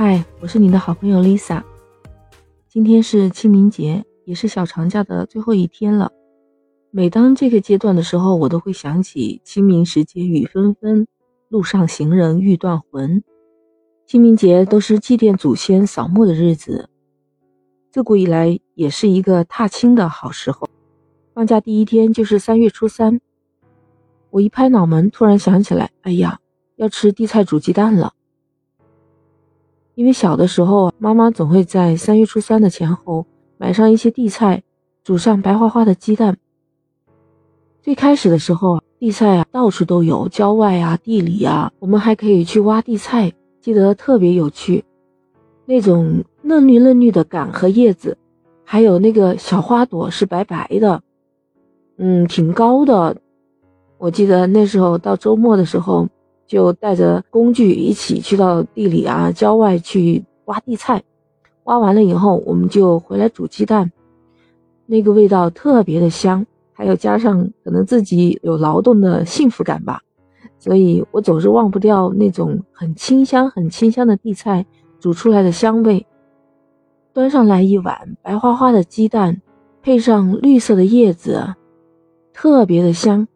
嗨，我是你的好朋友 Lisa。今天是清明节，也是小长假的最后一天了。每当这个阶段的时候，我都会想起“清明时节雨纷纷，路上行人欲断魂”。清明节都是祭奠祖先、扫墓的日子，自古以来也是一个踏青的好时候。放假第一天就是三月初三，我一拍脑门，突然想起来，哎呀，要吃地菜煮鸡蛋了。因为小的时候，妈妈总会在三月初三的前后买上一些地菜，煮上白花花的鸡蛋。最开始的时候啊，地菜啊到处都有，郊外啊、地里啊，我们还可以去挖地菜。记得特别有趣，那种嫩绿嫩绿的杆和叶子，还有那个小花朵是白白的，嗯，挺高的。我记得那时候到周末的时候，就带着工具一起去到地里啊、郊外去挖地菜，挖完了以后，我们就回来煮鸡蛋，那个味道特别的香，还有加上可能自己有劳动的幸福感吧。所以我总是忘不掉那种很清香、很清香的地菜煮出来的香味。端上来一碗白花花的鸡蛋，配上绿色的叶子，特别的香。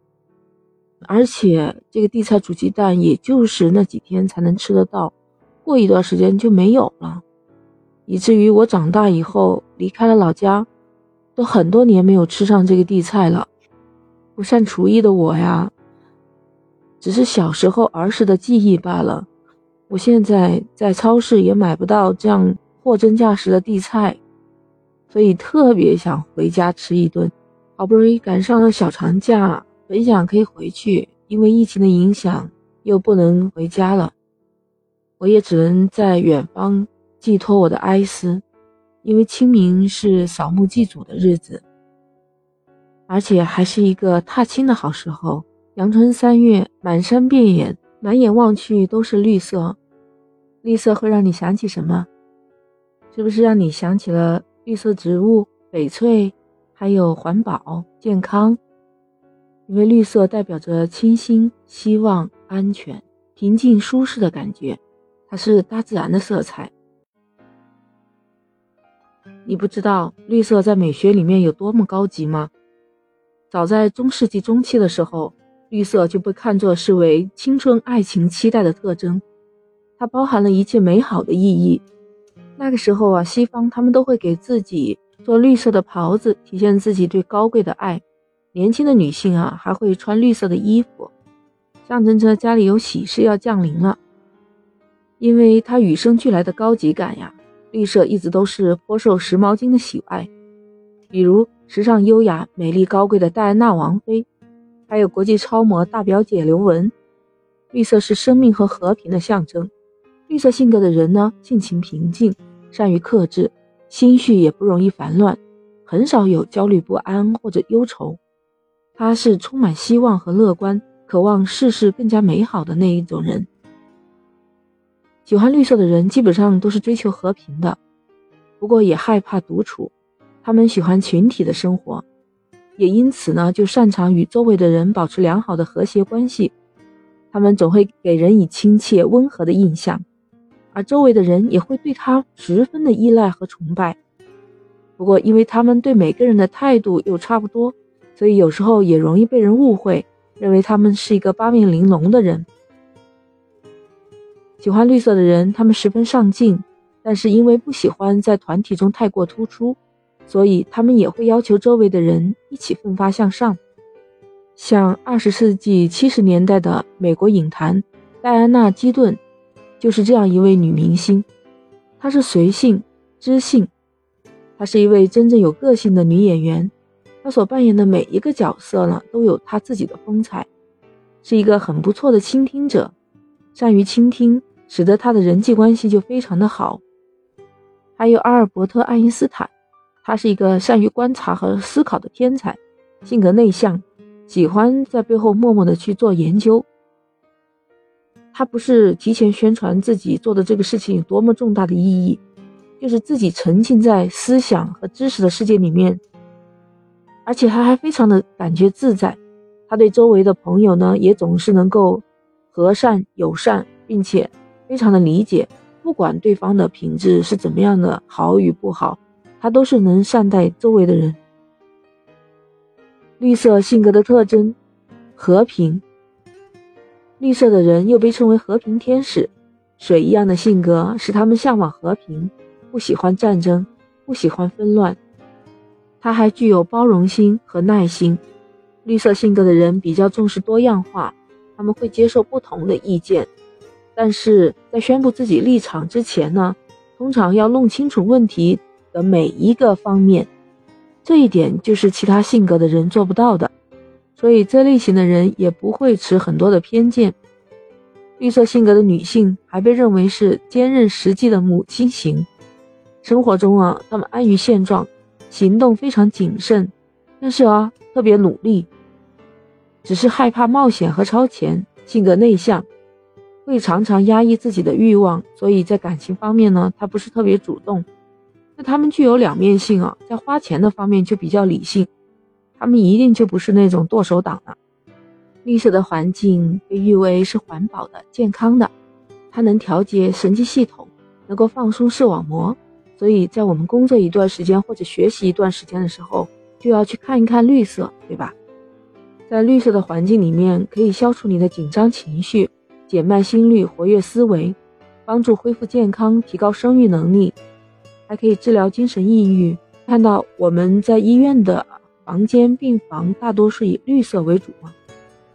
而且这个地菜煮鸡蛋，也就是那几天才能吃得到，过一段时间就没有了。以至于我长大以后离开了老家，都很多年没有吃上这个地菜了。不善厨艺的我呀。只是小时候儿时的记忆罢了。我现在在超市也买不到这样货真价实的地菜，所以特别想回家吃一顿。好不容易赶上了小长假，本想可以回去，因为疫情的影响又不能回家了。我也只能在远方寄托我的哀思，因为清明是扫墓祭祖的日子，而且还是一个踏青的好时候。阳春三月，满山遍野，满眼望去都是绿色。绿色会让你想起什么？是不是让你想起了绿色植物、翡翠，还有环保、健康？因为绿色代表着清新、希望、安全、平静、舒适的感觉，它是大自然的色彩。你不知道绿色在美学里面有多么高级吗？早在中世纪中期的时候。绿色就被看作是为青春爱情期待的特征，它包含了一切美好的意义。那个时候啊，西方他们都会给自己做绿色的袍子，体现自己对高贵的爱。年轻的女性啊，还会穿绿色的衣服，象征着家里有喜事要降临了。因为它与生俱来的高级感呀，绿色一直都是颇受时髦精的喜爱，比如时尚优雅、美丽高贵的戴安娜王妃。还有国际超模大表姐刘雯，绿色是生命和和平的象征。绿色性格的人呢，性情平静，善于克制，心绪也不容易烦乱，很少有焦虑不安或者忧愁。他是充满希望和乐观，渴望世事更加美好的那一种人。喜欢绿色的人基本上都是追求和平的，不过也害怕独处，他们喜欢群体的生活。也因此呢，就擅长与周围的人保持良好的和谐关系。他们总会给人以亲切温和的印象，而周围的人也会对他十分的依赖和崇拜。不过，因为他们对每个人的态度又差不多，所以有时候也容易被人误会，认为他们是一个八面玲珑的人。喜欢绿色的人，他们十分上进，但是因为不喜欢在团体中太过突出。所以，他们也会要求周围的人一起奋发向上。像二十世纪七十年代的美国影坛戴安娜·基顿，就是这样一位女明星。她是随性、知性，她是一位真正有个性的女演员。他所扮演的每一个角色呢，都有他自己的风采，是一个很不错的倾听者，善于倾听，使得他的人际关系就非常的好。还有阿尔伯特·爱因斯坦。他是一个善于观察和思考的天才，性格内向，喜欢在背后默默的去做研究。他不是提前宣传自己做的这个事情有多么重大的意义，就是自己沉浸在思想和知识的世界里面，而且他还非常的感觉自在。他对周围的朋友呢，也总是能够和善友善，并且非常的理解，不管对方的品质是怎么样的好与不好，他都是能善待周围的人。绿色性格的特征：和平。绿色的人又被称为和平天使，水一样的性格使他们向往和平，不喜欢战争，不喜欢纷乱。他还具有包容心和耐心。绿色性格的人比较重视多样化，他们会接受不同的意见。但是在宣布自己立场之前呢，通常要弄清楚问题的每一个方面，这一点就是其他性格的人做不到的，所以这类型的人也不会持很多的偏见。绿色性格的女性还被认为是坚韧实际的母亲型，生活中啊，她们安于现状，行动非常谨慎，但是啊，特别努力，只是害怕冒险和超前，性格内向。会常常压抑自己的欲望，所以在感情方面呢，他不是特别主动。那他们具有两面性啊，在花钱的方面就比较理性，他们一定就不是那种剁手党了。绿色的环境被誉为是环保的、健康的，它能调节神经系统，能够放松视网膜，所以在我们工作一段时间或者学习一段时间的时候，就要去看一看绿色，对吧？在绿色的环境里面，可以消除你的紧张情绪。减慢心率，活跃思维，帮助恢复健康，提高生育能力，还可以治疗精神抑郁。看到我们在医院的房间病房大多是以绿色为主嘛，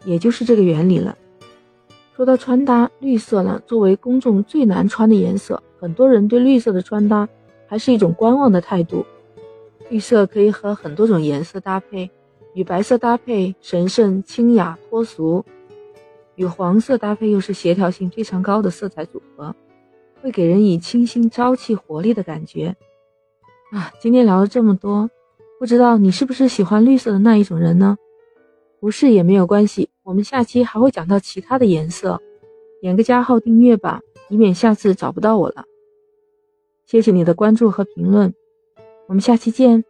也就是这个原理了。说到穿搭，绿色呢作为公众最难穿的颜色，很多人对绿色的穿搭还是一种观望的态度。绿色可以和很多种颜色搭配，与白色搭配神圣、清雅、脱俗。与黄色搭配又是协调性非常高的色彩组合，会给人以清新、朝气、活力的感觉。啊，今天聊了这么多，不知道你是不是喜欢绿色的那一种人呢？不是也没有关系，我们下期还会讲到其他的颜色，点个加号订阅吧，以免下次找不到我了。谢谢你的关注和评论，我们下期见。